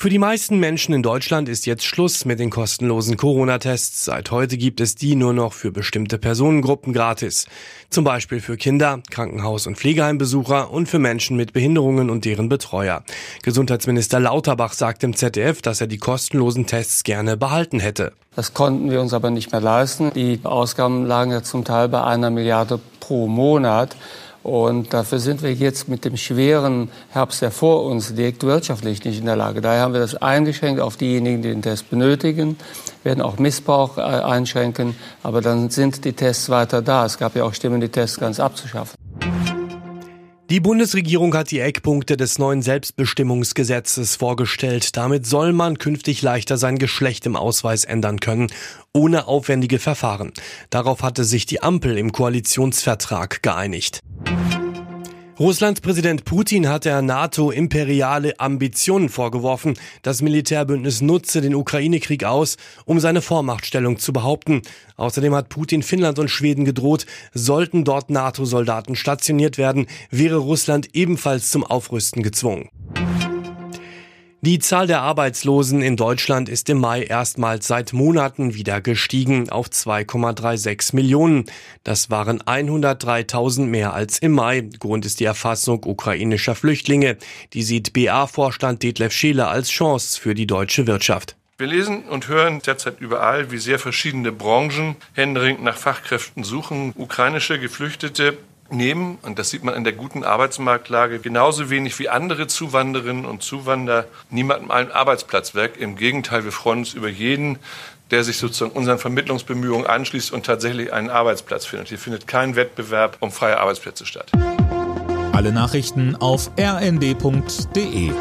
Für die meisten Menschen in Deutschland ist jetzt Schluss mit den kostenlosen Corona-Tests. Seit heute gibt es die nur noch für bestimmte Personengruppen gratis. Zum Beispiel für Kinder, Krankenhaus- und Pflegeheimbesucher und für Menschen mit Behinderungen und deren Betreuer. Gesundheitsminister Lauterbach sagt im ZDF, dass er die kostenlosen Tests gerne behalten hätte. Das konnten wir uns aber nicht mehr leisten. Die Ausgaben lagen ja zum Teil bei einer Milliarde pro Monat. Und dafür sind wir jetzt mit dem schweren Herbst, der vor uns liegt, wirtschaftlich nicht in der Lage. Daher haben wir das eingeschränkt auf diejenigen, die den Test benötigen, werden auch Missbrauch äh, einschränken, aber dann sind die Tests weiter da. Es gab ja auch Stimmen, die Tests ganz abzuschaffen. Die Bundesregierung hat die Eckpunkte des neuen Selbstbestimmungsgesetzes vorgestellt. Damit soll man künftig leichter sein Geschlecht im Ausweis ändern können, ohne aufwendige Verfahren. Darauf hatte sich die Ampel im Koalitionsvertrag geeinigt. Russlands Präsident Putin hat der NATO imperiale Ambitionen vorgeworfen. Das Militärbündnis nutze den Ukraine-Krieg aus, um seine Vormachtstellung zu behaupten. Außerdem hat Putin Finnland und Schweden gedroht, sollten dort NATO-Soldaten stationiert werden, wäre Russland ebenfalls zum Aufrüsten gezwungen. Die Zahl der Arbeitslosen in Deutschland ist im Mai erstmals seit Monaten wieder gestiegen auf 2,36 Millionen. Das waren 103.000 mehr als im Mai. Grund ist die Erfassung ukrainischer Flüchtlinge. Die sieht BA-Vorstand Detlef Scheele als Chance für die deutsche Wirtschaft. Wir lesen und hören derzeit überall, wie sehr verschiedene Branchen händeringend nach Fachkräften suchen. Ukrainische Geflüchtete nehmen, und das sieht man in der guten Arbeitsmarktlage, genauso wenig wie andere Zuwanderinnen und Zuwanderer niemandem einen Arbeitsplatz weg. Im Gegenteil, wir freuen uns über jeden, der sich sozusagen unseren Vermittlungsbemühungen anschließt und tatsächlich einen Arbeitsplatz findet. Hier findet kein Wettbewerb um freie Arbeitsplätze statt. Alle Nachrichten auf rnd.de